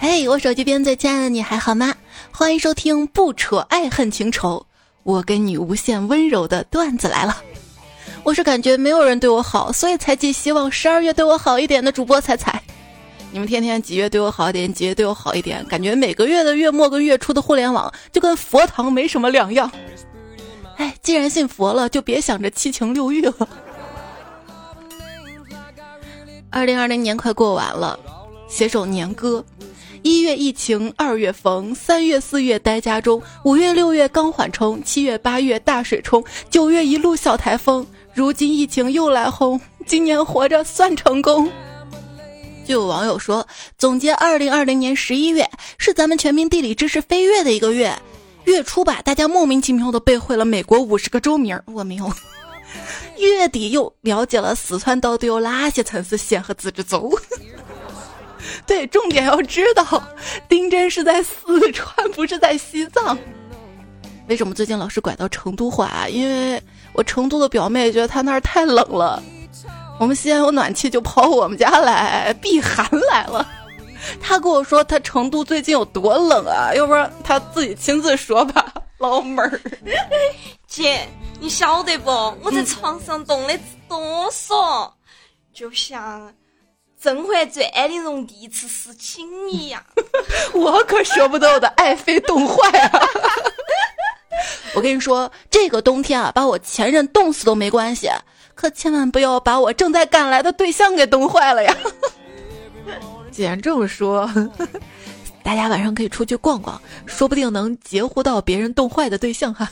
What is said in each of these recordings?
嘿，我手机边最亲爱的你还好吗？欢迎收听不扯爱恨情仇，我跟你无限温柔的段子来了。我是感觉没有人对我好，所以才寄希望十二月对我好一点的主播彩彩。你们天天几月对我好一点，几月对我好一点，感觉每个月的月末跟月初的互联网就跟佛堂没什么两样。哎，既然信佛了，就别想着七情六欲了。二零二零年快过完了，写首年歌。一月疫情二月逢，三月四月待家中，五月六月刚缓冲，七月八月大水冲，九月一路小台风。如今疫情又来轰，今年活着算成功。就有网友说，总结二零二零年十一月是咱们全民地理知识飞跃的一个月。月初吧，大家莫名其妙的背会了美国五十个州名，我没有。月底又了解了四川到底有哪些城市、县和自治州。对，重点要知道，丁真是在四川，不是在西藏。为什么最近老是拐到成都话？因为我成都的表妹觉得她那儿太冷了。我们西安有暖气，就跑我们家来避寒来了。他跟我说他成都最近有多冷啊，要不然他自己亲自说吧，老妹儿。姐，你晓得不？我在床上冻得哆嗦，就像《甄嬛传》里容第一次侍寝一样。我可舍不得我的爱妃冻坏啊！我跟你说，这个冬天啊，把我前任冻死都没关系。可千万不要把我正在赶来的对象给冻坏了呀！既然这么说，大家晚上可以出去逛逛，说不定能截胡到别人冻坏的对象哈。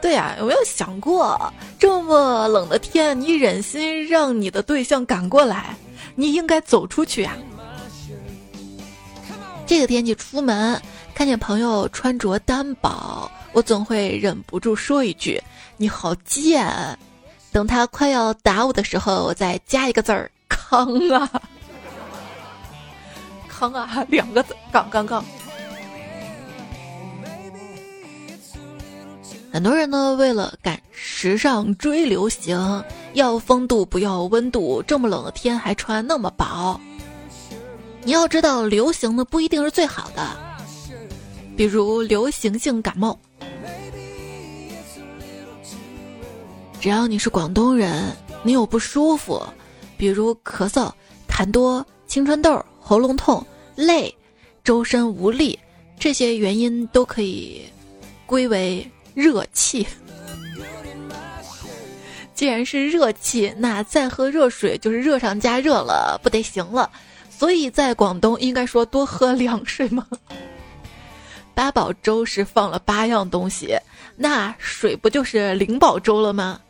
对呀，有没有想过，这么冷的天，你忍心让你的对象赶过来？你应该走出去呀。这个天气出门，看见朋友穿着单薄，我总会忍不住说一句。你好贱！等他快要打我的时候，我再加一个字儿“康啊，康啊”，两个字，杠杠杠。很多人呢，为了赶时尚、追流行，要风度不要温度，这么冷的天还穿那么薄。你要知道，流行的不一定是最好的，比如流行性感冒。只要你是广东人，你有不舒服，比如咳嗽、痰多、青春痘、喉咙痛、累、周身无力，这些原因都可以归为热气。既然是热气，那再喝热水就是热上加热了，不得行了。所以在广东应该说多喝凉水吗？八宝粥是放了八样东西，那水不就是灵宝粥了吗？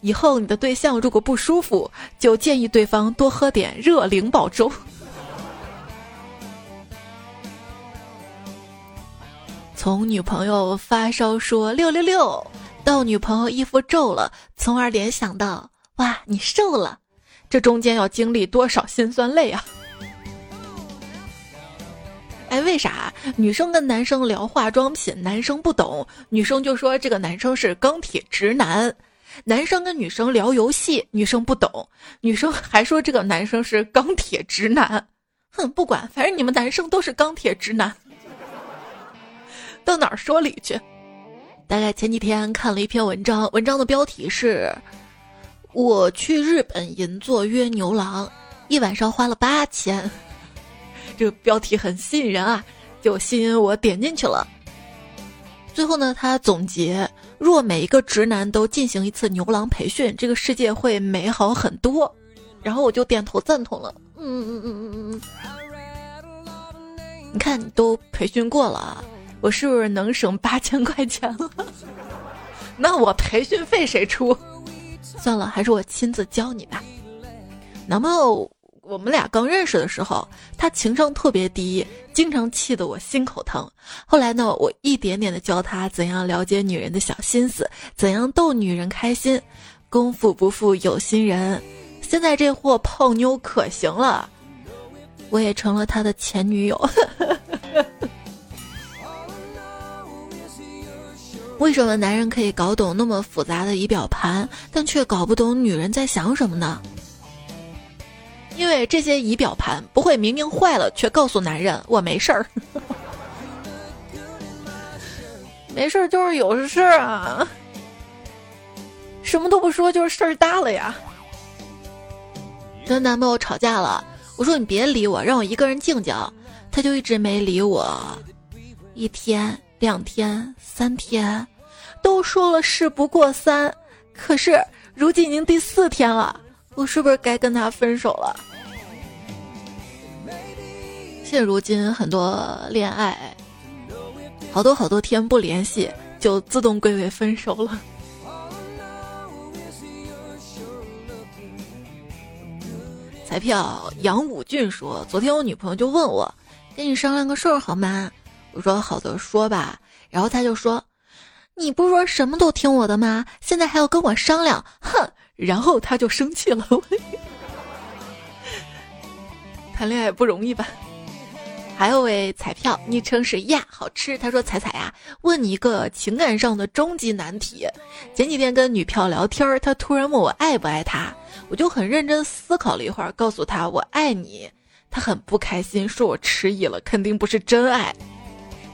以后你的对象如果不舒服，就建议对方多喝点热灵宝粥。从女朋友发烧说六六六，到女朋友衣服皱了，从而联想到哇你瘦了，这中间要经历多少辛酸泪啊！哎，为啥女生跟男生聊化妆品，男生不懂，女生就说这个男生是钢铁直男？男生跟女生聊游戏，女生不懂，女生还说这个男生是钢铁直男。哼，不管，反正你们男生都是钢铁直男。到哪儿说理去？大概前几天看了一篇文章，文章的标题是“我去日本银座约牛郎，一晚上花了八千”。这个标题很吸引人啊，就吸引我点进去了。最后呢，他总结：若每一个直男都进行一次牛郎培训，这个世界会美好很多。然后我就点头赞同了。嗯嗯嗯嗯嗯。你看，你都培训过了，我是不是能省八千块钱了？那我培训费谁出？算了，还是我亲自教你吧。男朋友。我们俩刚认识的时候，他情商特别低，经常气得我心口疼。后来呢，我一点点的教他怎样了解女人的小心思，怎样逗女人开心。功夫不负有心人，现在这货泡妞可行了，我也成了他的前女友。为什么男人可以搞懂那么复杂的仪表盘，但却搞不懂女人在想什么呢？因为这些仪表盘不会明明坏了却告诉男人我没事儿，没事儿就是有事儿啊，什么都不说就是事儿大了呀。跟男朋友吵架了，我说你别理我，让我一个人静静，他就一直没理我，一天。两天、三天，都说了事不过三，可是如今已经第四天了，我是不是该跟他分手了？现如今很多恋爱，好多好多天不联系，就自动归为分手了。彩票杨武俊说：“昨天我女朋友就问我，跟你商量个事儿好吗？”我说好的说吧，然后他就说：“你不是说什么都听我的吗？现在还要跟我商量，哼！”然后他就生气了。谈恋爱不容易吧？还有位彩票，昵称是呀好吃。他说：“彩彩呀，问你一个情感上的终极难题。前几天跟女票聊天，他突然问我爱不爱他，我就很认真思考了一会儿，告诉他我爱你。他很不开心，说我迟疑了，肯定不是真爱。”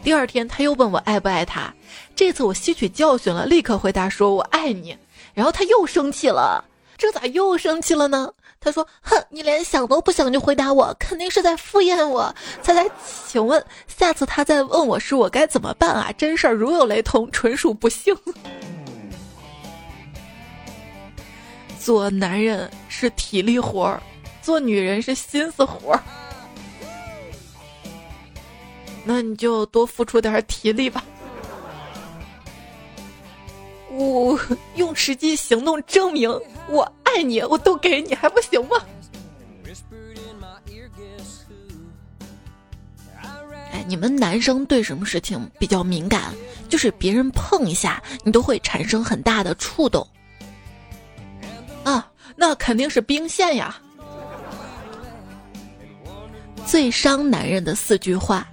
第二天他又问我爱不爱他，这次我吸取教训了，立刻回答说我爱你。然后他又生气了，这咋又生气了呢？他说：“哼，你连想都不想就回答我，肯定是在敷衍我。”猜猜，请问下次他再问我时，我该怎么办啊？真事儿如有雷同，纯属不幸。做男人是体力活儿，做女人是心思活儿。那你就多付出点体力吧，我用实际行动证明我爱你，我都给你还不行吗？哎，你们男生对什么事情比较敏感？就是别人碰一下，你都会产生很大的触动。啊，那肯定是兵线呀！最伤男人的四句话。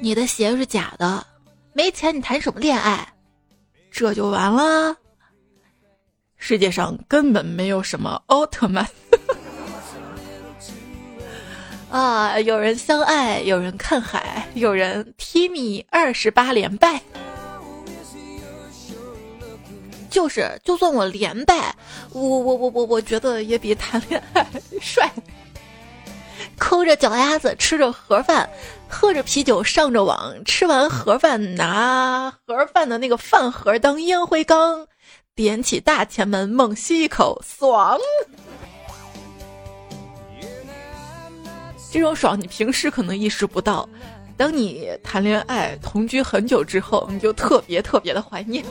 你的鞋是假的，没钱你谈什么恋爱？这就完了。世界上根本没有什么奥特曼。啊，有人相爱，有人看海，有人 timi 二十八连败。就是，就算我连败，我我我我我觉得也比谈恋爱 帅。抠着脚丫子吃着盒饭，喝着啤酒上着网，吃完盒饭拿盒饭的那个饭盒当烟灰缸，点起大前门猛吸一口，爽！这种爽你平时可能意识不到，当你谈恋爱同居很久之后，你就特别特别的怀念。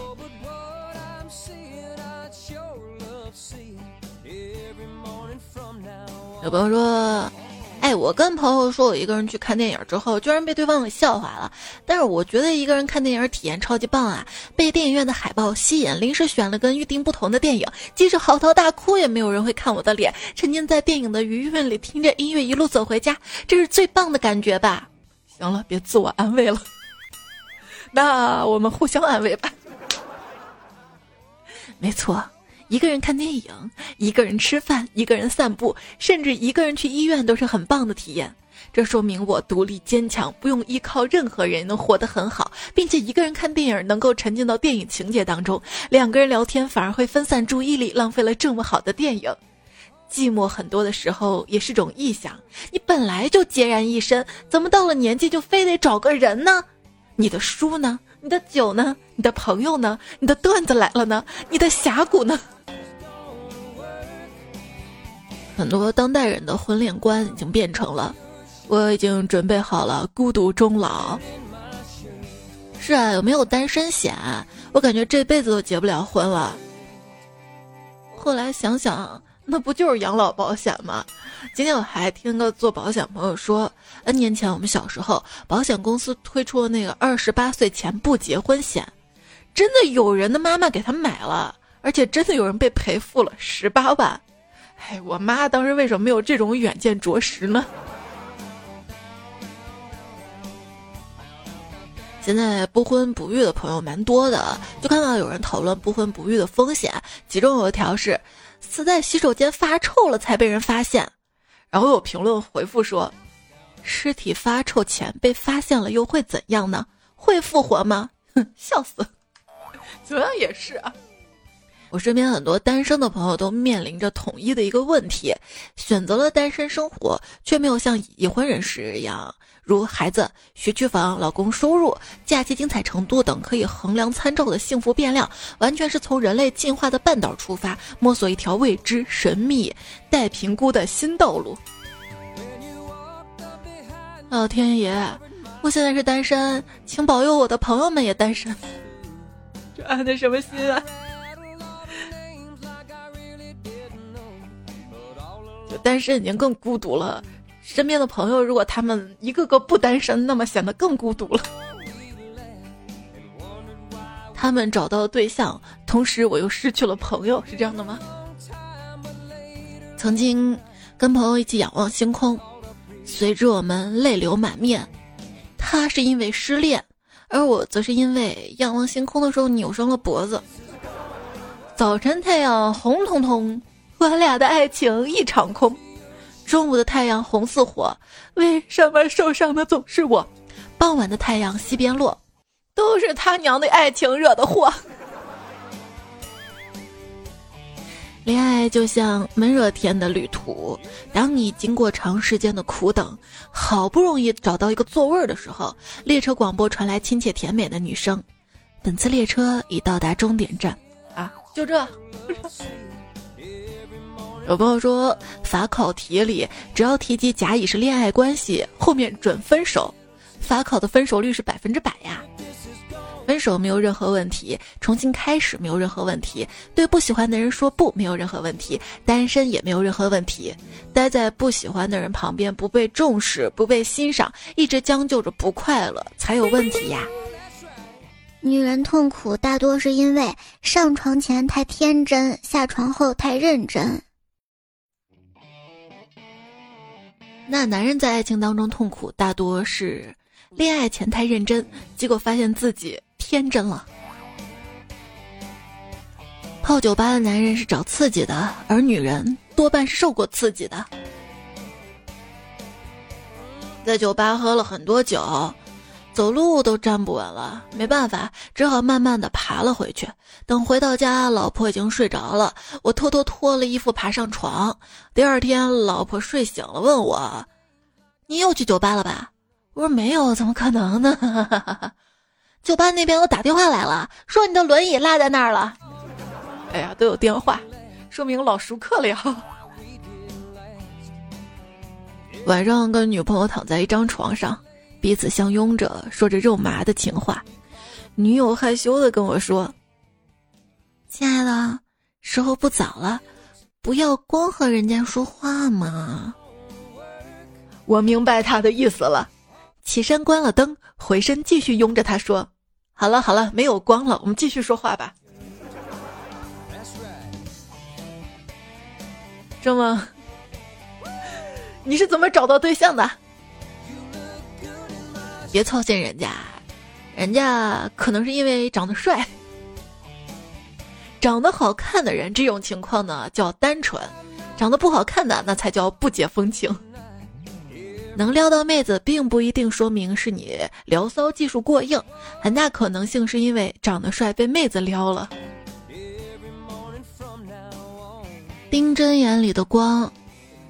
有朋友说。哎，我跟朋友说，我一个人去看电影之后，居然被对方给笑话了。但是我觉得一个人看电影体验超级棒啊！被电影院的海报吸引，临时选了跟预定不同的电影，即使嚎啕大哭，也没有人会看我的脸。沉浸在电影的余韵里，听着音乐一路走回家，这是最棒的感觉吧？行了，别自我安慰了，那我们互相安慰吧。没错。一个人看电影，一个人吃饭，一个人散步，甚至一个人去医院都是很棒的体验。这说明我独立坚强，不用依靠任何人，能活得很好，并且一个人看电影能够沉浸到电影情节当中。两个人聊天反而会分散注意力，浪费了这么好的电影。寂寞很多的时候也是种臆想，你本来就孑然一身，怎么到了年纪就非得找个人呢？你的书呢？你的酒呢？你的朋友呢？你的段子来了呢？你的峡谷呢？很多当代人的婚恋观已经变成了，我已经准备好了孤独终老。是啊，有没有单身险？我感觉这辈子都结不了婚了。后来想想，那不就是养老保险吗？今天我还听个做保险朋友说，N 年前我们小时候，保险公司推出了那个二十八岁前不结婚险，真的有人的妈妈给他买了，而且真的有人被赔付了十八万。哎，我妈当时为什么没有这种远见卓识呢？现在不婚不育的朋友蛮多的，就看到有人讨论不婚不育的风险，其中有一条是死在洗手间发臭了才被人发现，然后有评论回复说，尸体发臭前被发现了又会怎样呢？会复活吗？哼，笑死！主要也是啊。我身边很多单身的朋友都面临着统一的一个问题：选择了单身生活，却没有像已婚人士一样，如孩子、学区房、老公收入、假期精彩程度等可以衡量参照的幸福变量，完全是从人类进化的半岛出发，摸索一条未知、神秘、待评估的新道路。老天爷，我现在是单身，请保佑我的朋友们也单身。这安的什么心啊？单身已经更孤独了，身边的朋友如果他们一个个不单身，那么显得更孤独了。他们找到了对象，同时我又失去了朋友，是这样的吗？曾经跟朋友一起仰望星空，随着我们泪流满面。他是因为失恋，而我则是因为仰望星空的时候扭伤了脖子。早晨太阳红彤彤。我俩的爱情一场空，中午的太阳红似火，为什么受伤的总是我？傍晚的太阳西边落，都是他娘的爱情惹的祸。恋爱就像闷热天的旅途，当你经过长时间的苦等，好不容易找到一个座位的时候，列车广播传来亲切甜美的女声：“本次列车已到达终点站。”啊，就这。有朋友说，法考题里只要提及甲乙是恋爱关系，后面准分手。法考的分手率是百分之百呀。分手没有任何问题，重新开始没有任何问题，对不喜欢的人说不没有任何问题，单身也没有任何问题。待在不喜欢的人旁边，不被重视，不被欣赏，一直将就着不快乐，才有问题呀。女人痛苦大多是因为上床前太天真，下床后太认真。那男人在爱情当中痛苦，大多是恋爱前太认真，结果发现自己天真了。泡酒吧的男人是找刺激的，而女人多半是受过刺激的。在酒吧喝了很多酒。走路都站不稳了，没办法，只好慢慢的爬了回去。等回到家，老婆已经睡着了。我偷偷脱了衣服爬上床。第二天，老婆睡醒了，问我：“你又去酒吧了吧？”我说：“没有，怎么可能呢？” 酒吧那边我打电话来了，说你的轮椅落在那儿了。哎呀，都有电话，说明老熟客了呀。晚上跟女朋友躺在一张床上。彼此相拥着，说着肉麻的情话。女友害羞的跟我说：“亲爱的，时候不早了，不要光和人家说话嘛。”我明白他的意思了，起身关了灯，回身继续拥着他说：“好了好了，没有光了，我们继续说话吧。”这么，你是怎么找到对象的？别操心人家，人家可能是因为长得帅。长得好看的人，这种情况呢叫单纯；长得不好看的，那才叫不解风情。能撩到妹子，并不一定说明是你撩骚技术过硬，很大可能性是因为长得帅被妹子撩了。丁真眼里的光，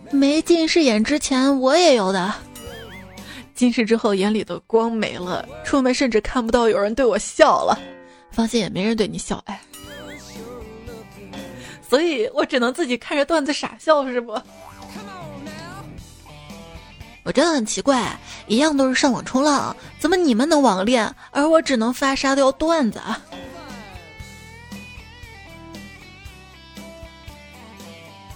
没近视眼之前我也有的。近视之后，眼里的光没了，出门甚至看不到有人对我笑了。放心，也没人对你笑，哎。所以我只能自己看着段子傻笑，是不？我真的很奇怪，一样都是上网冲浪，怎么你们能网恋，而我只能发沙雕段子啊？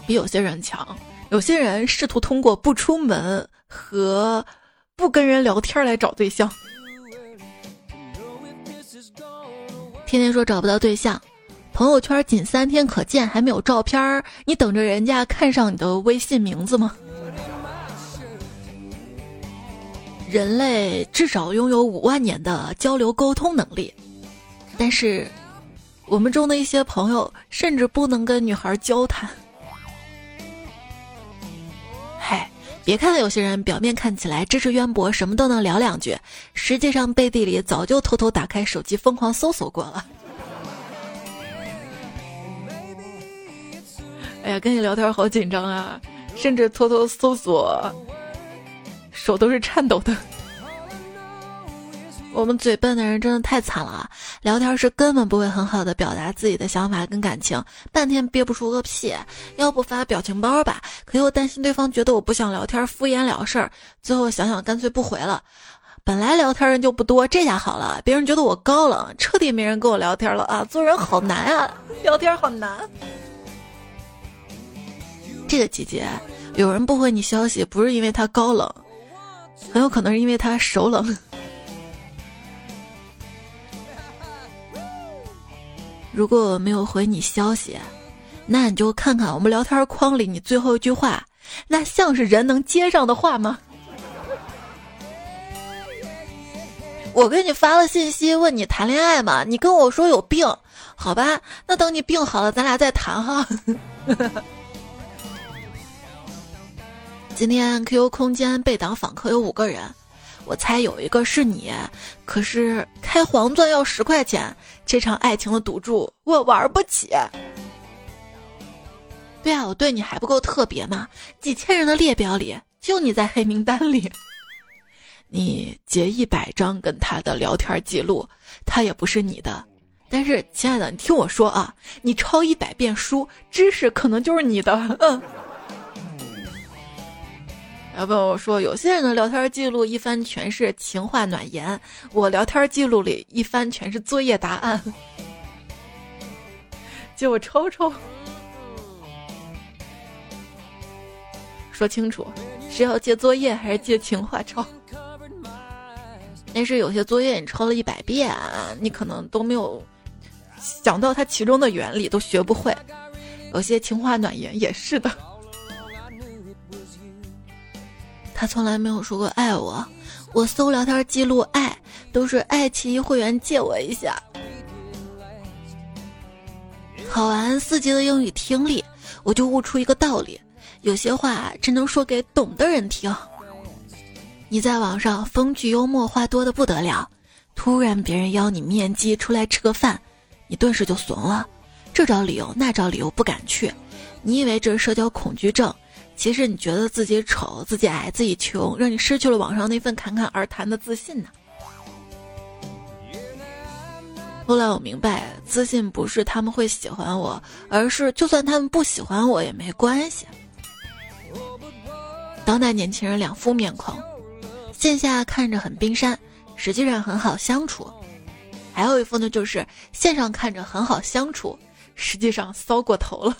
比有些人强，有些人试图通过不出门和。不跟人聊天来找对象，天天说找不到对象，朋友圈仅三天可见，还没有照片你等着人家看上你的微信名字吗？人类至少拥有五万年的交流沟通能力，但是我们中的一些朋友甚至不能跟女孩交谈。别看有些人表面看起来知识渊博，什么都能聊两句，实际上背地里早就偷偷打开手机疯狂搜索过了。哎呀，跟你聊天好紧张啊，甚至偷偷搜索，手都是颤抖的。我们嘴笨的人真的太惨了，聊天时根本不会很好的表达自己的想法跟感情，半天憋不出个屁。要不发表情包吧，可又担心对方觉得我不想聊天，敷衍了事儿。最后想想，干脆不回了。本来聊天人就不多，这下好了，别人觉得我高冷，彻底没人跟我聊天了啊！做人好难啊，聊天好难。这个季节，有人不回你消息，不是因为他高冷，很有可能是因为他手冷。如果我没有回你消息，那你就看看我们聊天框里你最后一句话，那像是人能接上的话吗？我给你发了信息问你谈恋爱吗？你跟我说有病，好吧，那等你病好了，咱俩再谈哈。今天 QQ 空间被挡访客有五个人，我猜有一个是你。可是开黄钻要十块钱，这场爱情的赌注我玩不起。对啊，我对你还不够特别吗？几千人的列表里，就你在黑名单里。你截一百张跟他的聊天记录，他也不是你的。但是，亲爱的，你听我说啊，你抄一百遍书，知识可能就是你的。嗯。要不我说，有些人的聊天记录一翻全是情话暖言，我聊天记录里一翻全是作业答案，借我抽抽。说清楚，是要借作业还是借情话抄？但是有些作业你抄了一百遍，你可能都没有想到它其中的原理，都学不会。有些情话暖言也是的。他从来没有说过爱我，我搜聊天记录，爱都是爱奇艺会员借我一下。考完四级的英语听力，我就悟出一个道理：有些话只能说给懂的人听。你在网上风趣幽默，话多的不得了，突然别人邀你面基出来吃个饭，你顿时就怂了，这找理由那找理由不敢去。你以为这是社交恐惧症？其实你觉得自己丑、自己矮、自己穷，让你失去了网上那份侃侃而谈的自信呢。后来我明白，自信不是他们会喜欢我，而是就算他们不喜欢我也没关系。当代年轻人两副面孔，线下看着很冰山，实际上很好相处；还有一副呢，就是线上看着很好相处，实际上骚过头了。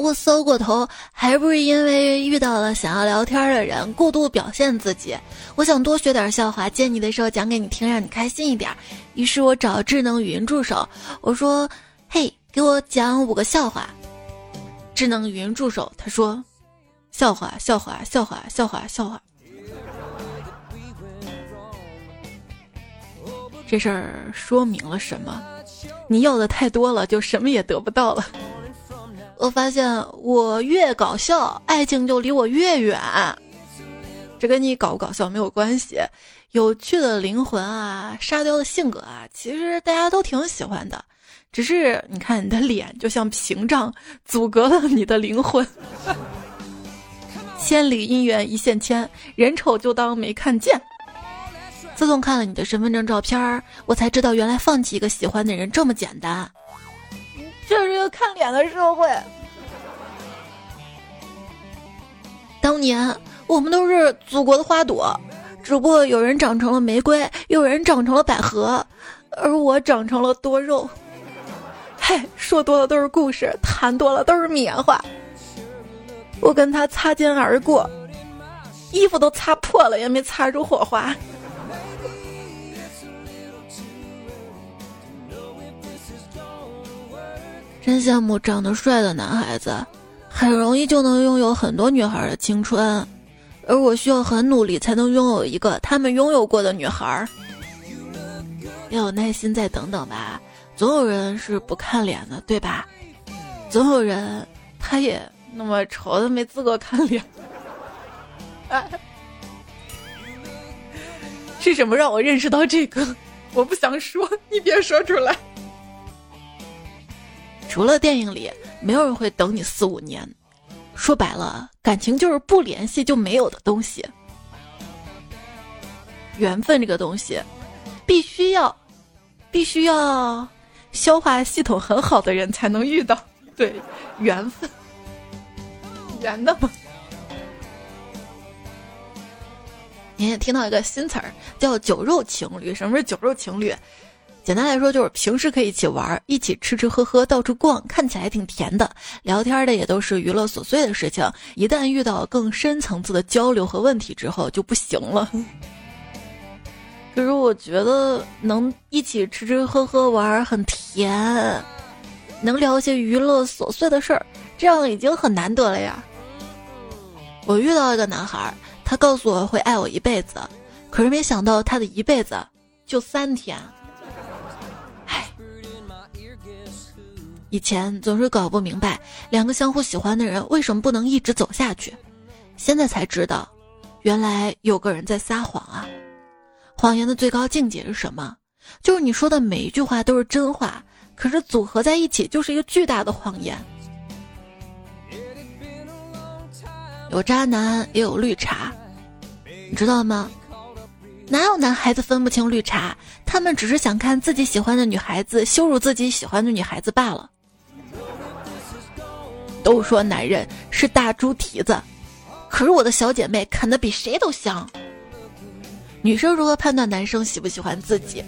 我搜过头，还不是因为遇到了想要聊天的人，过度表现自己。我想多学点笑话，见你的时候讲给你听，让你开心一点。于是我找智能语音助手，我说：“嘿，给我讲五个笑话。”智能语音助手他说：“笑话，笑话，笑话，笑话，笑话。”这事儿说明了什么？你要的太多了，就什么也得不到了。我发现我越搞笑，爱情就离我越远。这跟你搞不搞笑没有关系。有趣的灵魂啊，沙雕的性格啊，其实大家都挺喜欢的。只是你看你的脸就像屏障，阻隔了你的灵魂。千里姻缘一线牵，人丑就当没看见。自从看了你的身份证照片我才知道原来放弃一个喜欢的人这么简单。这是一个看脸的社会。当年我们都是祖国的花朵，只不过有人长成了玫瑰，有人长成了百合，而我长成了多肉。嘿，说多了都是故事，谈多了都是棉花。我跟他擦肩而过，衣服都擦破了，也没擦出火花。真羡慕长得帅的男孩子，很容易就能拥有很多女孩的青春。而我需要很努力才能拥有一个他们拥有过的女孩。要有耐心，再等等吧。总有人是不看脸的，对吧？总有人他也那么丑，他没资格看脸。是什么让我认识到这个？我不想说，你别说出来。除了电影里，没有人会等你四五年。说白了，感情就是不联系就没有的东西。缘分这个东西，必须要，必须要消化系统很好的人才能遇到。对，缘分，缘的吗？你也听到一个新词儿，叫“酒肉情侣”。什么是酒肉情侣？简单来说，就是平时可以一起玩，一起吃吃喝喝，到处逛，看起来挺甜的。聊天的也都是娱乐琐碎的事情。一旦遇到更深层次的交流和问题之后，就不行了。可是我觉得能一起吃吃喝喝玩很甜，能聊一些娱乐琐碎的事儿，这样已经很难得了呀。我遇到一个男孩。他告诉我会爱我一辈子，可是没想到他的一辈子就三天。以前总是搞不明白两个相互喜欢的人为什么不能一直走下去，现在才知道，原来有个人在撒谎啊！谎言的最高境界是什么？就是你说的每一句话都是真话，可是组合在一起就是一个巨大的谎言。有渣男，也有绿茶。你知道吗？哪有男孩子分不清绿茶？他们只是想看自己喜欢的女孩子羞辱自己喜欢的女孩子罢了。都说男人是大猪蹄子，可是我的小姐妹啃的比谁都香。女生如何判断男生喜不喜欢自己？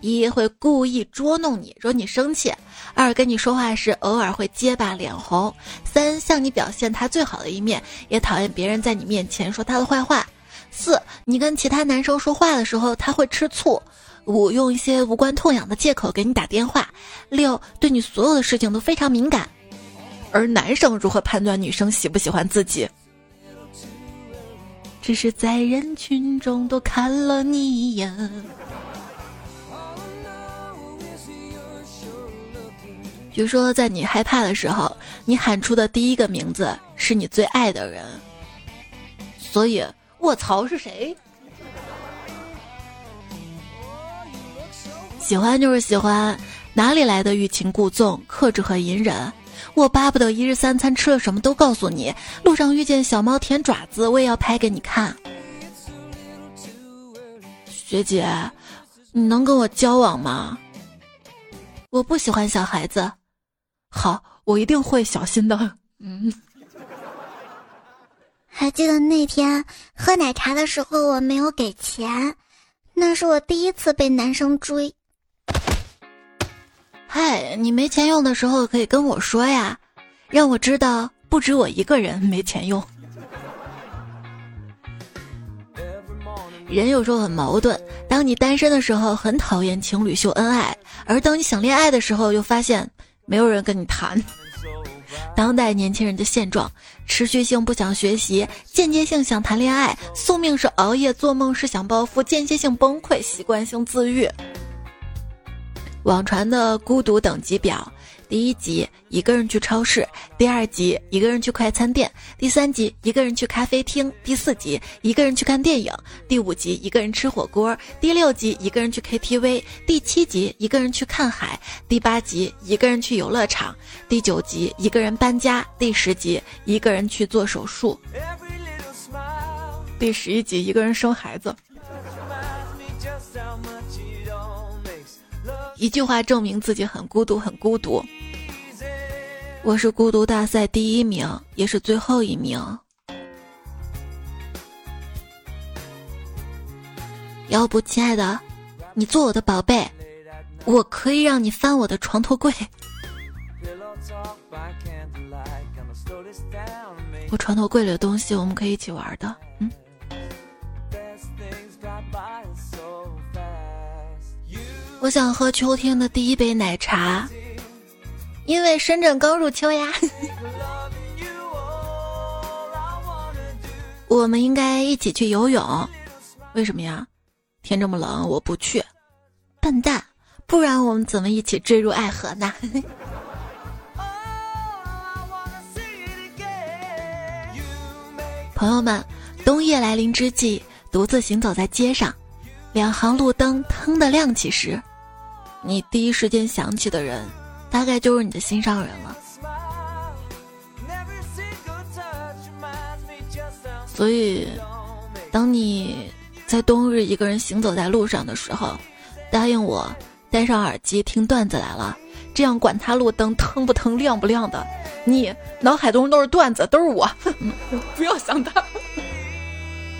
一会故意捉弄你，惹你生气；二跟你说话时偶尔会结巴脸红；三向你表现他最好的一面，也讨厌别人在你面前说他的坏话。四，你跟其他男生说话的时候，他会吃醋；五，用一些无关痛痒的借口给你打电话；六，对你所有的事情都非常敏感。而男生如何判断女生喜不喜欢自己？只是在人群中多看了你一眼。比如说，在你害怕的时候，你喊出的第一个名字是你最爱的人，所以。卧槽是谁？喜欢就是喜欢，哪里来的欲擒故纵、克制和隐忍？我巴不得一日三餐吃了什么都告诉你。路上遇见小猫舔爪子，我也要拍给你看。学姐，你能跟我交往吗？我不喜欢小孩子。好，我一定会小心的。嗯。还记得那天喝奶茶的时候，我没有给钱，那是我第一次被男生追。嗨，你没钱用的时候可以跟我说呀，让我知道不止我一个人没钱用。人有时候很矛盾，当你单身的时候很讨厌情侣秀恩爱，而当你想恋爱的时候又发现没有人跟你谈。当代年轻人的现状：持续性不想学习，间接性想谈恋爱，宿命是熬夜，做梦是想暴富，间歇性崩溃，习惯性自愈。网传的孤独等级表。第一集一个人去超市，第二集一个人去快餐店，第三集一个人去咖啡厅，第四集一个人去看电影，第五集一个人吃火锅，第六集一个人去 KTV，第七集一个人去看海，第八集一个人去游乐场，第九集一个人搬家，第十集一个人去做手术，第十一集一个人生孩子。一句话证明自己很孤独，很孤独。我是孤独大赛第一名，也是最后一名。要不，亲爱的，你做我的宝贝，我可以让你翻我的床头柜。我床头柜里的东西，我们可以一起玩的。嗯。我想喝秋天的第一杯奶茶，因为深圳刚入秋呀。我们应该一起去游泳。为什么呀？天这么冷，我不去。笨蛋，不然我们怎么一起坠入爱河呢？朋友们，冬夜来临之际，独自行走在街上，两行路灯腾的亮起时，你第一时间想起的人，大概就是你的心上人了。所以，当你在冬日一个人行走在路上的时候，答应我戴上耳机听段子来了。这样管他路灯腾不腾、亮不亮的，你脑海中都是段子，都是我。不要想他，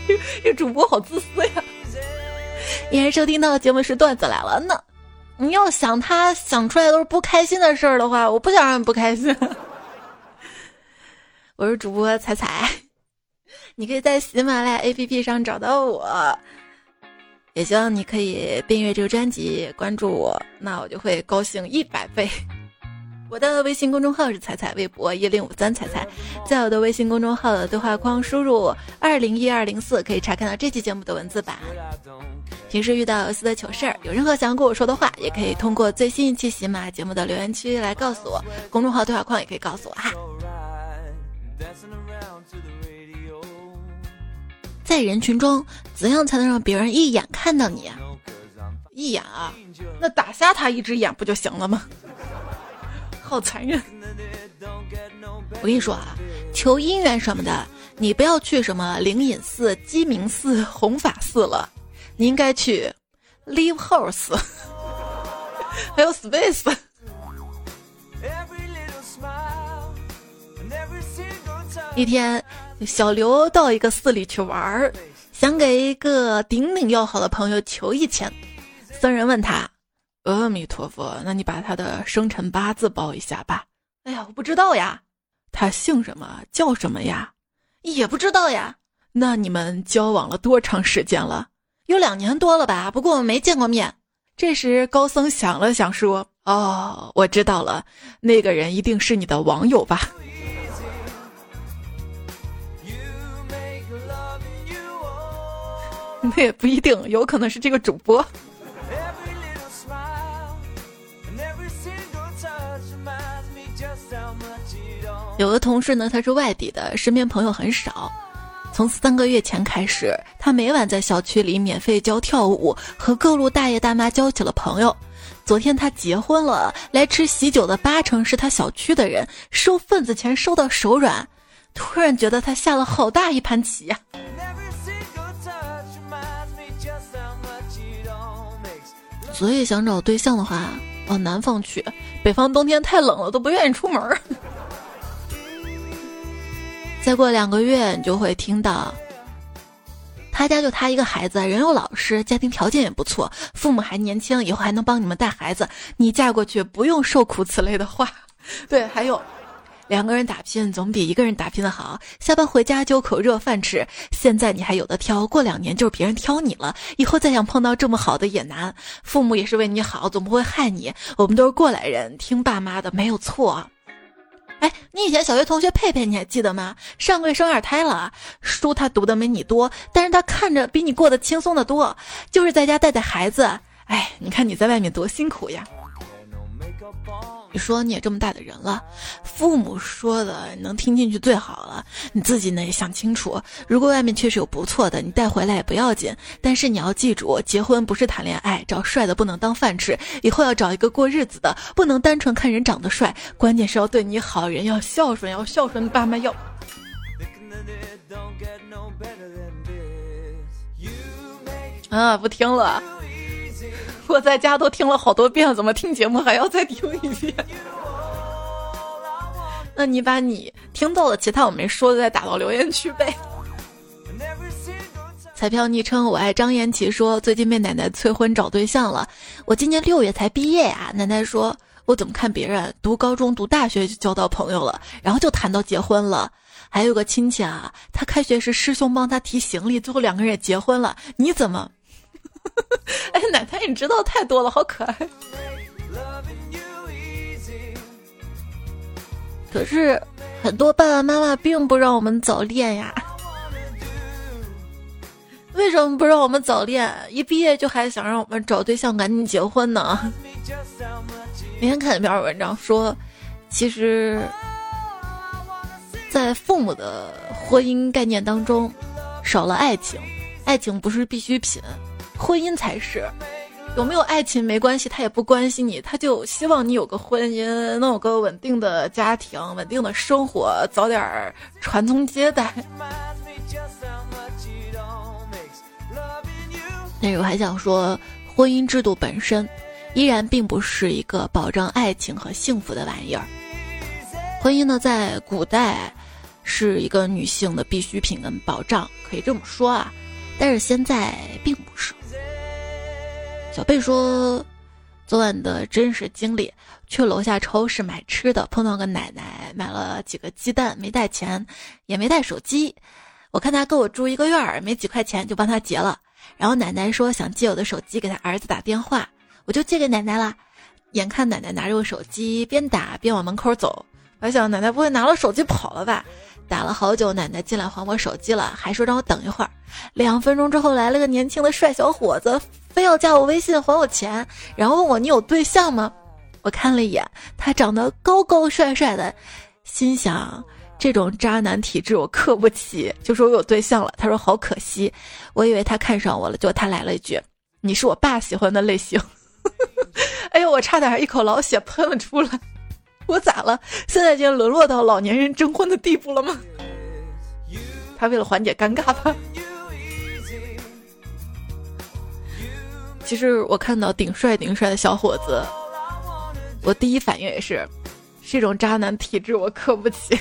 这主播好自私呀！依然收听到的节目是段子来了。呢你要想他想出来都是不开心的事儿的话，我不想让你不开心。我是主播彩彩。你可以在喜马拉雅 APP 上找到我，也希望你可以订阅这个专辑，关注我，那我就会高兴一百倍。我的微信公众号是彩彩微博一零五三彩彩，在我的微信公众号的对话框输入二零一二零四，可以查看到这期节目的文字版。平时遇到有趣的糗事儿，有任何想要跟我说的话，也可以通过最新一期喜马节目的留言区来告诉我，公众号对话框也可以告诉我哈。在人群中，怎样才能让别人一眼看到你？一眼啊，那打瞎他一只眼不就行了吗？好残忍！我跟你说啊，求姻缘什么的，你不要去什么灵隐寺、鸡鸣寺、弘法寺了，你应该去 Live House，还有 Space。一天。小刘到一个寺里去玩儿，想给一个顶顶要好的朋友求一签。僧人问他：“阿弥陀佛，那你把他的生辰八字报一下吧。”哎呀，我不知道呀。他姓什么？叫什么呀？也不知道呀。那你们交往了多长时间了？有两年多了吧。不过我们没见过面。这时高僧想了想说：“哦，我知道了，那个人一定是你的网友吧。”那也不一定，有可能是这个主播。有个同事呢，他是外地的，身边朋友很少。从三个月前开始，他每晚在小区里免费教跳舞，和各路大爷大妈交起了朋友。昨天他结婚了，来吃喜酒的八成是他小区的人，收份子钱收到手软，突然觉得他下了好大一盘棋呀。所以想找对象的话，往南方去，北方冬天太冷了，都不愿意出门。再过两个月，你就会听到，他家就他一个孩子，人又老实，家庭条件也不错，父母还年轻，以后还能帮你们带孩子，你嫁过去不用受苦此类的话。对，还有。两个人打拼总比一个人打拼的好。下班回家就口热饭吃。现在你还有的挑，过两年就是别人挑你了。以后再想碰到这么好的也难。父母也是为你好，总不会害你。我们都是过来人，听爸妈的没有错。哎，你以前小学同学佩佩，你还记得吗？上个月生二胎了，书他读的没你多，但是他看着比你过得轻松的多，就是在家带带孩子。哎，你看你在外面多辛苦呀。你说你也这么大的人了，父母说的能听进去最好了。你自己呢也想清楚，如果外面确实有不错的，你带回来也不要紧。但是你要记住，结婚不是谈恋爱，找帅的不能当饭吃，以后要找一个过日子的，不能单纯看人长得帅，关键是要对你好人，要孝顺，要孝顺爸妈要。啊，不听了。我在家都听了好多遍，怎么听节目还要再听一遍？那你把你听到的其他我没说的再打到留言区呗。彩票昵称我爱张延琪说，最近被奶奶催婚找对象了。我今年六月才毕业呀，奶奶说我怎么看别人读高中读大学就交到朋友了，然后就谈到结婚了。还有个亲戚啊，他开学时师兄帮他提行李，最后两个人也结婚了。你怎么？哎，奶奶，你知道太多了，好可爱。可是很多爸爸妈妈并不让我们早恋呀。为什么不让我们早恋？一毕业就还想让我们找对象赶紧结婚呢？那天看一篇文章说，其实，在父母的婚姻概念当中，少了爱情，爱情不是必需品，婚姻才是。有没有爱情没关系，他也不关心你，他就希望你有个婚姻，能有个稳定的家庭、稳定的生活，早点儿传宗接代。但是我还想说，婚姻制度本身依然并不是一个保障爱情和幸福的玩意儿。婚姻呢，在古代是一个女性的必需品跟保障，可以这么说啊。但是现在并不是。小贝说，昨晚的真实经历：去楼下超市买吃的，碰到个奶奶，买了几个鸡蛋，没带钱，也没带手机。我看他跟我住一个院儿，没几块钱，就帮他结了。然后奶奶说想借我的手机给他儿子打电话，我就借给奶奶了。眼看奶奶拿着我手机边打边往门口走，我还想奶奶不会拿了手机跑了吧？打了好久，奶奶进来还我手机了，还说让我等一会儿。两分钟之后来了个年轻的帅小伙子，非要加我微信还我钱，然后问我你有对象吗？我看了一眼，他长得高高帅帅的，心想。这种渣男体质我克不起，就说我有对象了。他说好可惜，我以为他看上我了，结果他来了一句：“你是我爸喜欢的类型。”哎呦，我差点一口老血喷了出来。我咋了？现在已经沦落到老年人征婚的地步了吗？他为了缓解尴尬吧。其实我看到顶帅顶帅的小伙子，我第一反应也是，这种渣男体质我克不起。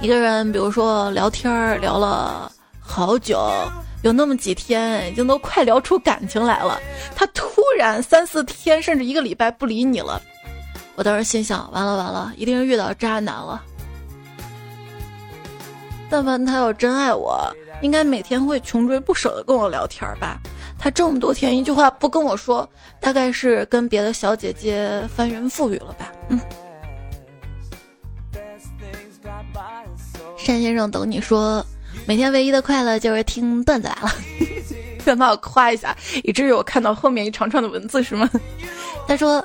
一个人，比如说聊天聊了好久，有那么几天已经都快聊出感情来了，他突然三四天甚至一个礼拜不理你了，我当时心想：完了完了，一定是遇到渣男了。但凡他要真爱我，应该每天会穷追不舍的跟我聊天吧？他这么多天一句话不跟我说，大概是跟别的小姐姐翻云覆雨了吧？嗯。单先生等你说，每天唯一的快乐就是听段子来了，想把我夸一下，以至于我看到后面一长串的文字是吗？他说，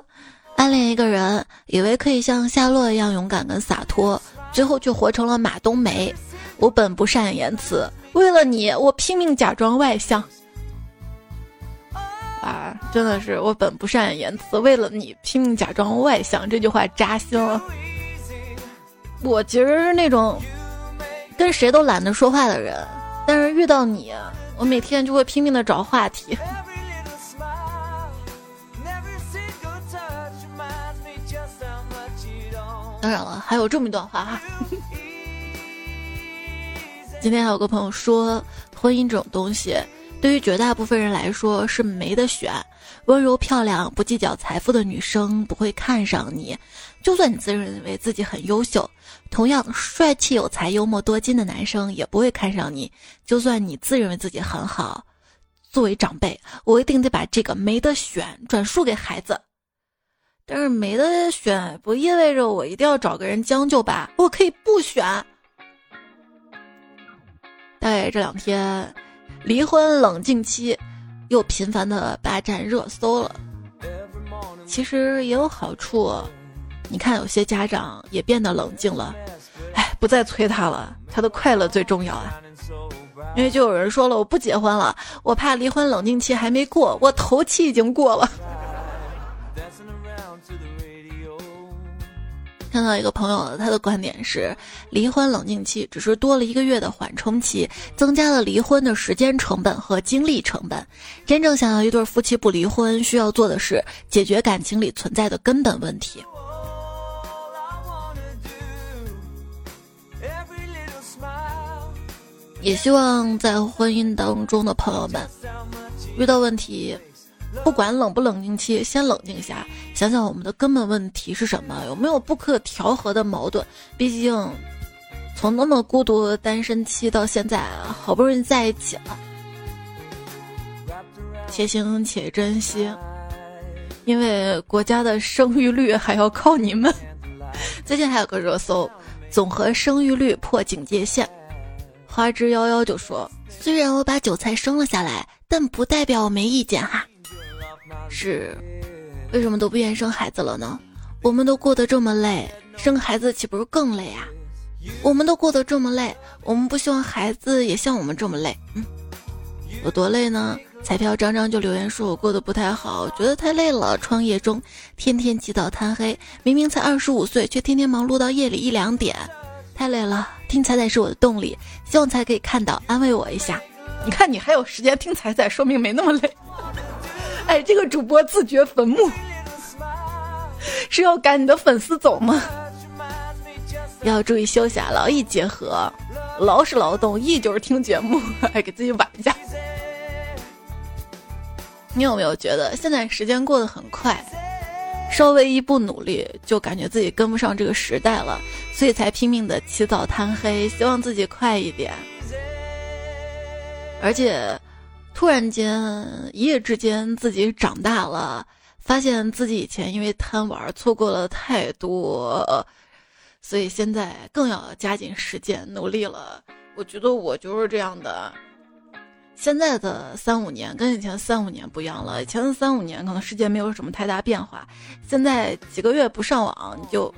暗恋一个人，以为可以像夏洛一样勇敢跟洒脱，最后却活成了马冬梅。我本不善言辞，为了你，我拼命假装外向。啊，真的是我本不善言辞，为了你拼命假装外向，这句话扎心了。我其实是那种。跟谁都懒得说话的人，但是遇到你，我每天就会拼命的找话题。当然了，还有这么一段话哈。今天还有个朋友说，婚姻这种东西，对于绝大部分人来说是没得选。温柔漂亮、不计较财富的女生不会看上你，就算你自认为自己很优秀。同样帅气有才、幽默多金的男生也不会看上你，就算你自认为自己很好。作为长辈，我一定得把这个没得选转述给孩子。但是没得选不意味着我一定要找个人将就吧？我可以不选。大概这两天，离婚冷静期又频繁的霸占热搜了。其实也有好处。你看，有些家长也变得冷静了，哎，不再催他了，他的快乐最重要啊。因为就有人说了，我不结婚了，我怕离婚冷静期还没过，我头期已经过了。看到一个朋友，他的观点是，离婚冷静期只是多了一个月的缓冲期，增加了离婚的时间成本和精力成本。真正想要一对夫妻不离婚，需要做的是解决感情里存在的根本问题。也希望在婚姻当中的朋友们，遇到问题，不管冷不冷静期，先冷静一下，想想我们的根本问题是什么，有没有不可调和的矛盾？毕竟，从那么孤独的单身期到现在，好不容易在一起了，且行且珍惜，因为国家的生育率还要靠你们。最近还有个热搜，总和生育率破警戒线。花枝夭夭就说：“虽然我把韭菜生了下来，但不代表我没意见哈。”是，为什么都不愿意生孩子了呢？我们都过得这么累，生个孩子岂不是更累啊？我们都过得这么累，我们不希望孩子也像我们这么累。嗯，有多累呢？彩票张张就留言说：“我过得不太好，觉得太累了。创业中，天天起早贪黑，明明才二十五岁，却天天忙碌到夜里一两点，太累了。听彩彩是我的动力，希望彩可以看到，安慰我一下。你看你还有时间听彩彩，说明没那么累。哎，这个主播自掘坟墓，是要赶你的粉丝走吗？要注意休息啊，劳逸结合，劳是劳动，逸就是听节目，还给自己晚一下。”你有没有觉得现在时间过得很快，稍微一不努力就感觉自己跟不上这个时代了，所以才拼命的起早贪黑，希望自己快一点。而且，突然间一夜之间自己长大了，发现自己以前因为贪玩错过了太多，所以现在更要加紧时间努力了。我觉得我就是这样的。现在的三五年跟以前三五年不一样了，以前的三五年可能世界没有什么太大变化，现在几个月不上网你就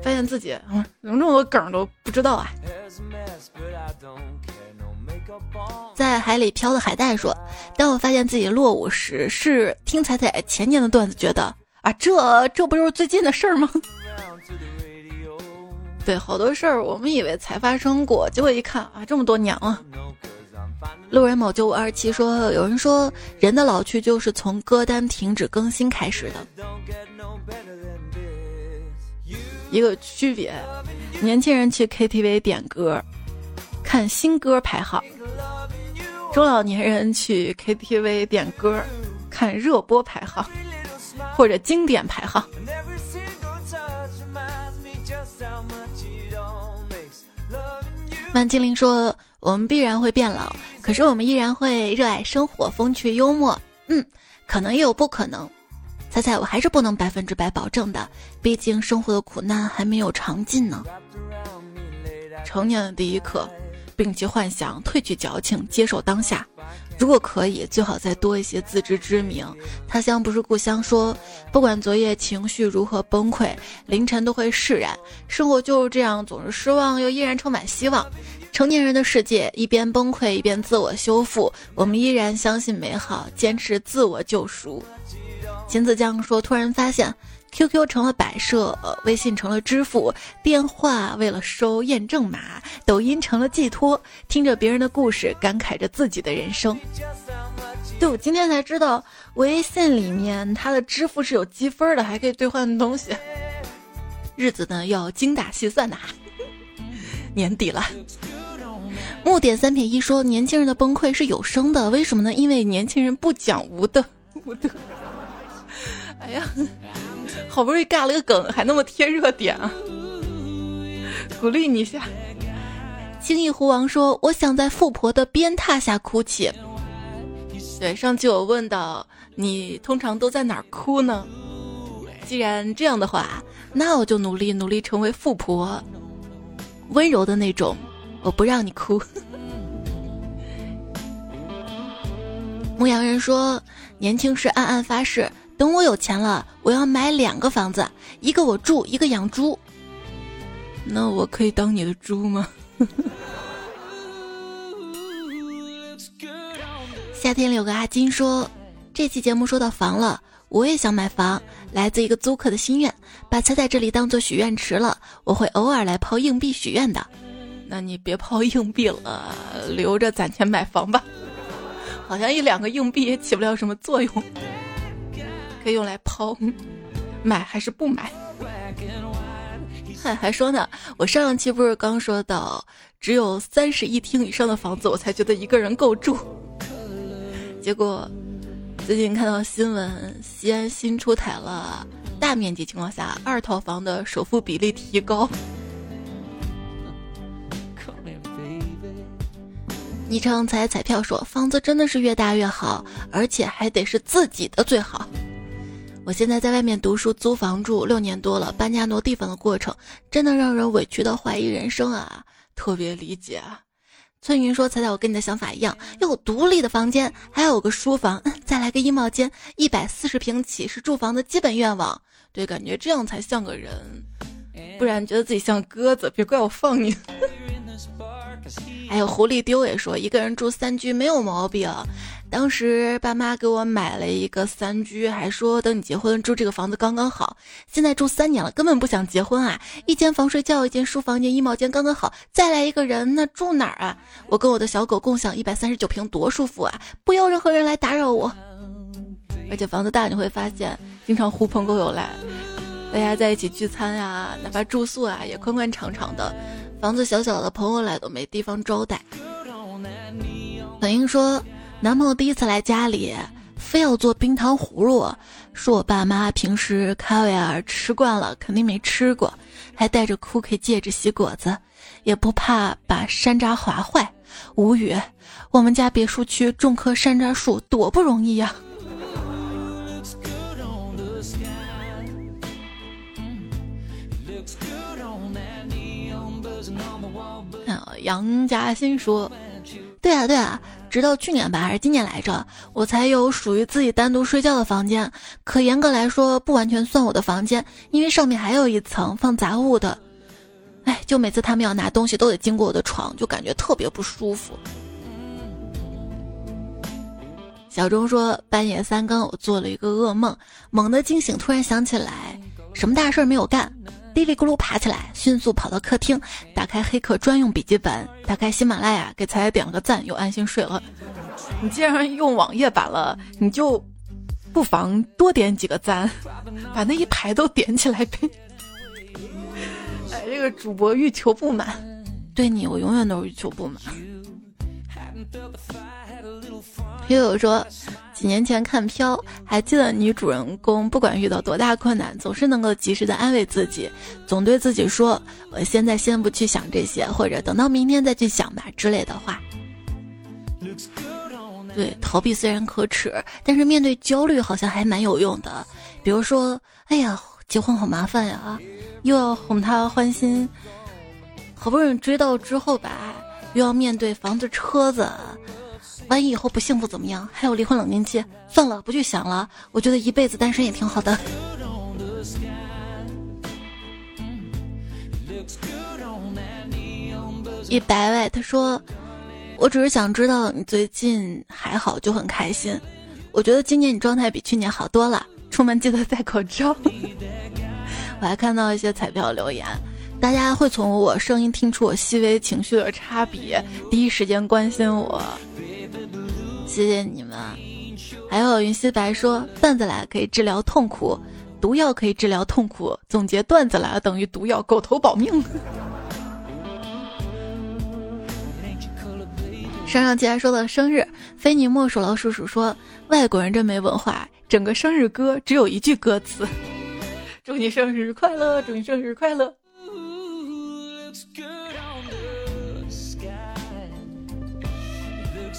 发现自己嗯，有这么多梗都不知道啊。在海里漂的海带说：“当我发现自己落伍时，是听彩彩前年的段子，觉得啊，这这不就是最近的事儿吗？” 对，好多事儿我们以为才发生过，结果一看啊，这么多年了。路人某九五二七说：“有人说，人的老去就是从歌单停止更新开始的。一个区别，年轻人去 KTV 点歌，看新歌排行；中老年人去 KTV 点歌，看热播排行或者经典排行。”万精灵说。我们必然会变老，可是我们依然会热爱生活、风趣幽默。嗯，可能也有不可能。猜猜，我还是不能百分之百保证的，毕竟生活的苦难还没有尝尽呢。成年的第一课，摒弃幻想，褪去矫情，接受当下。如果可以，最好再多一些自知之明。他乡不是故乡，说不管昨夜情绪如何崩溃，凌晨都会释然。生活就是这样，总是失望，又依然充满希望。成年人的世界，一边崩溃一边自我修复，我们依然相信美好，坚持自我救赎。秦子江说：“突然发现，QQ 成了摆设，微信成了支付，电话为了收验证码，抖音成了寄托。听着别人的故事，感慨着自己的人生。”对，我今天才知道，微信里面它的支付是有积分的，还可以兑换东西。日子呢，要精打细算的。年底了。木点三撇一说，年轻人的崩溃是有声的，为什么呢？因为年轻人不讲无的，无的。哎呀，好不容易尬了个梗，还那么贴热点啊！鼓励你一下。青翼狐王说：“我想在富婆的鞭挞下哭泣。”对，上期我问到你通常都在哪儿哭呢？既然这样的话，那我就努力努力成为富婆，温柔的那种。我不让你哭。牧羊人说：“年轻时暗暗发誓，等我有钱了，我要买两个房子，一个我住，一个养猪。那我可以当你的猪吗？” 夏天里有个阿金说：“这期节目说到房了，我也想买房，来自一个租客的心愿，把彩彩这里当做许愿池了，我会偶尔来抛硬币许愿的。”那你别抛硬币了，留着攒钱买房吧。好像一两个硬币也起不了什么作用，可以用来抛，买还是不买？还还说呢，我上一期不是刚说到，只有三室一厅以上的房子我才觉得一个人够住。结果最近看到新闻，西安新出台了大面积情况下二套房的首付比例提高。昵称彩彩票说：“房子真的是越大越好，而且还得是自己的最好。”我现在在外面读书，租房住六年多了，搬家挪地方的过程真的让人委屈到怀疑人生啊！特别理解。村云说：“彩彩，我跟你的想法一样，要有独立的房间，还有个书房，再来个衣帽间，一百四十平起是住房的基本愿望。对，感觉这样才像个人，不然觉得自己像鸽子，别怪我放你。”还有狐狸丢也说：“一个人住三居没有毛病。”当时爸妈给我买了一个三居，还说等你结婚住这个房子刚刚好。现在住三年了，根本不想结婚啊！一间房睡觉，一间书房间，衣帽间刚刚好。再来一个人，那住哪儿啊？我跟我的小狗共享一百三十九平，多舒服啊！不要任何人来打扰我。而且房子大，你会发现经常狐朋狗友来，大家在一起聚餐呀，哪怕住宿啊，也宽宽敞敞的。房子小小的，朋友来都没地方招待。本英说。男朋友第一次来家里，非要做冰糖葫芦，说我爸妈平时开维尔吃惯了，肯定没吃过，还戴着 cookie 戒指洗果子，也不怕把山楂划坏。无语，我们家别墅区种棵山楂树多不容易呀！杨嘉欣说。对啊，对啊，直到去年吧，还是今年来着，我才有属于自己单独睡觉的房间。可严格来说，不完全算我的房间，因为上面还有一层放杂物的。哎，就每次他们要拿东西，都得经过我的床，就感觉特别不舒服。小钟说，半夜三更，我做了一个噩梦，猛地惊醒，突然想起来，什么大事没有干。叽里咕噜爬起来，迅速跑到客厅，打开黑客专用笔记本，打开喜马拉雅，给彩彩点了个赞，又安心睡了。你既然用网页版了，你就不妨多点几个赞，把那一排都点起来呗。哎，这个主播欲求不满，对你我永远都是欲求不满。又有说。几年前看《飘》，还记得女主人公不管遇到多大困难，总是能够及时的安慰自己，总对自己说：“我现在先不去想这些，或者等到明天再去想吧”之类的话。对，逃避虽然可耻，但是面对焦虑好像还蛮有用的。比如说，哎呀，结婚好麻烦呀，又要哄他欢心，好不容易追到之后吧，又要面对房子、车子。万一以后不幸福怎么样？还有离婚冷静期，算了，不去想了。我觉得一辈子单身也挺好的。一百位，他说：“我只是想知道你最近还好，就很开心。我觉得今年你状态比去年好多了，出门记得戴口罩。”我还看到一些彩票留言，大家会从我声音听出我细微情绪的差别，第一时间关心我。谢谢你们，还有云溪白说段子来可以治疗痛苦，毒药可以治疗痛苦。总结段子来了等于毒药，狗头保命。上上期还说到生日，非你莫属老鼠鼠说外国人真没文化，整个生日歌只有一句歌词：祝你生日快乐，祝你生日快乐。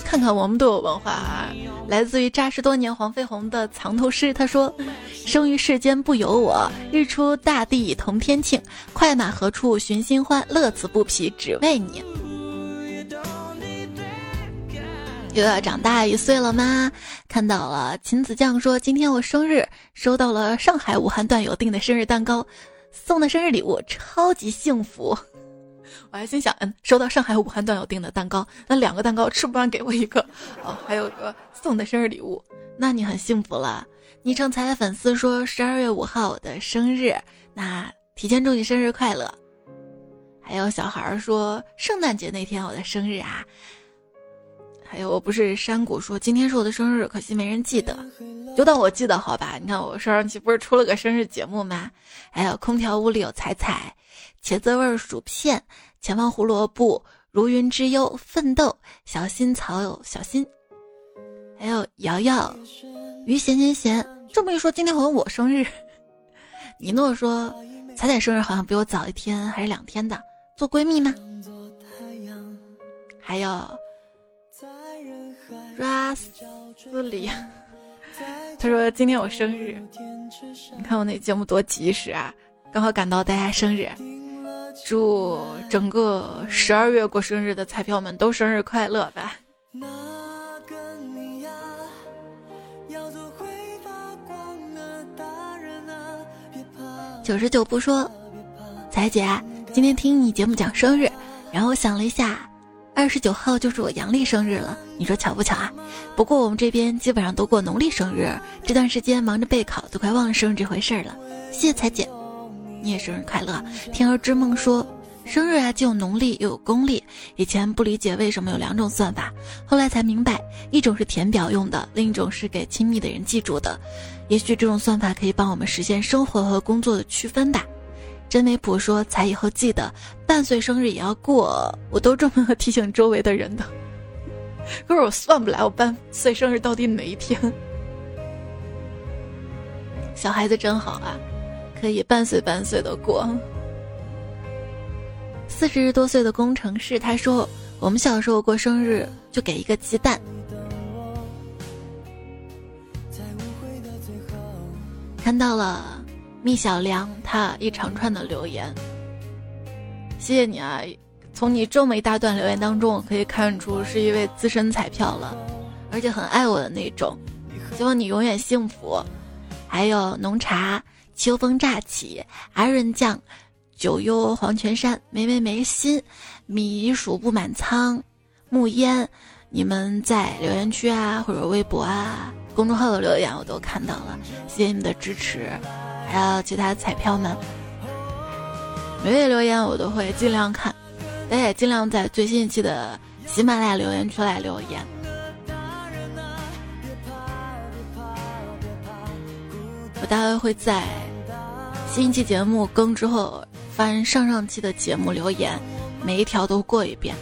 看看我们都有文化啊！来自于扎实多年黄飞鸿的藏头诗，他说：“生于世间不由我，日出大地同天庆，快马何处寻新欢？乐此不疲只为你。”又要长大一岁了吗？看到了，秦子酱说：“今天我生日，收到了上海武汉段友订的生日蛋糕，送的生日礼物，超级幸福。”我还心想，嗯，收到上海武汉段友订的蛋糕，那两个蛋糕吃不完给我一个，哦，还有个送的生日礼物，那你很幸福了。昵称彩彩粉丝说十二月五号我的生日，那提前祝你生日快乐。还有小孩说圣诞节那天我的生日啊。还有我不是山谷说今天是我的生日，可惜没人记得，就当我记得好吧。你看我上上期不是出了个生日节目吗？还有空调屋里有彩彩，茄子味薯片。前方胡萝卜，如云之忧，奋斗，小心草有小心，还有瑶瑶，于闲闲闲。这么一说，今天好像我生日。尼诺说，彩彩生日好像比我早一天还是两天的，做闺蜜吗？还有 r a s 斯里，他说今天我生日，你看我那节目多及时啊，刚好赶到大家生日。祝整个十二月过生日的彩票们都生日快乐吧！九十九不说，彩姐，今天听你节目讲生日，然后我想了一下，二十九号就是我阳历生日了，你说巧不巧啊？不过我们这边基本上都过农历生日，这段时间忙着备考，都快忘了生日这回事儿了。谢谢彩姐，你也生日快乐！天儿之梦说，生日啊既有农历又有公历，以前不理解为什么有两种算法，后来才明白，一种是填表用的，另一种是给亲密的人记住的。也许这种算法可以帮我们实现生活和工作的区分吧。真没谱说，才以后记得半岁生日也要过，我都这么提醒周围的人的。可是我算不来我半岁生日到底哪一天。小孩子真好啊，可以半岁半岁的过。四十多岁的工程师他说，我们小时候过生日就给一个鸡蛋。看到了蜜小良他一长串的留言，谢谢你啊！从你这么一大段留言当中，我可以看出是一位资深彩票了，而且很爱我的那种。希望你永远幸福。还有浓茶、秋风乍起、阿润酱、九幽黄泉山、梅梅梅心、米薯不满仓、木烟，你们在留言区啊，或者微博啊。公众号的留言我都看到了，谢谢你们的支持，还有其他彩票们，每位留言我都会尽量看，大家也尽量在最新一期的喜马拉雅留言区来留言。我大概会在新一期节目更之后翻上上期的节目留言，每一条都过一遍。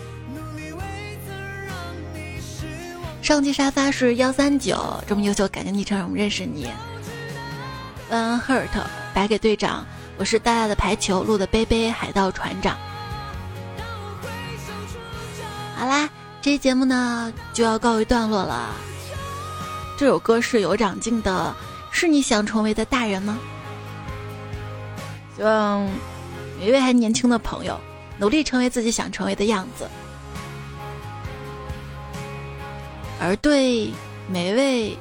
上期沙发是幺三九，这么优秀，感觉昵称让我们认识你。One hurt，白给队长，我是大大的排球路的杯杯海盗船长。好啦，这期节目呢就要告一段落了。这首歌是有长进的，是你想成为的大人吗？希望每一位还年轻的朋友努力成为自己想成为的样子。而对每位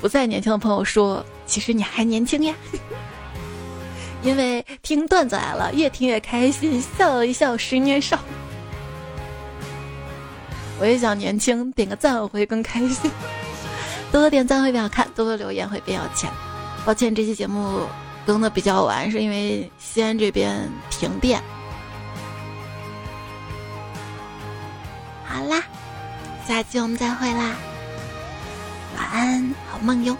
不再年轻的朋友说：“其实你还年轻呀，因为听段子来了，越听越开心，笑一笑十年少。”我也想年轻，点个赞我会更开心。多多点赞会变好看，多多留言会变有钱。抱歉，这期节目更的比较晚，是因为西安这边停电。好啦。下期我们再会啦，晚安，好梦哟。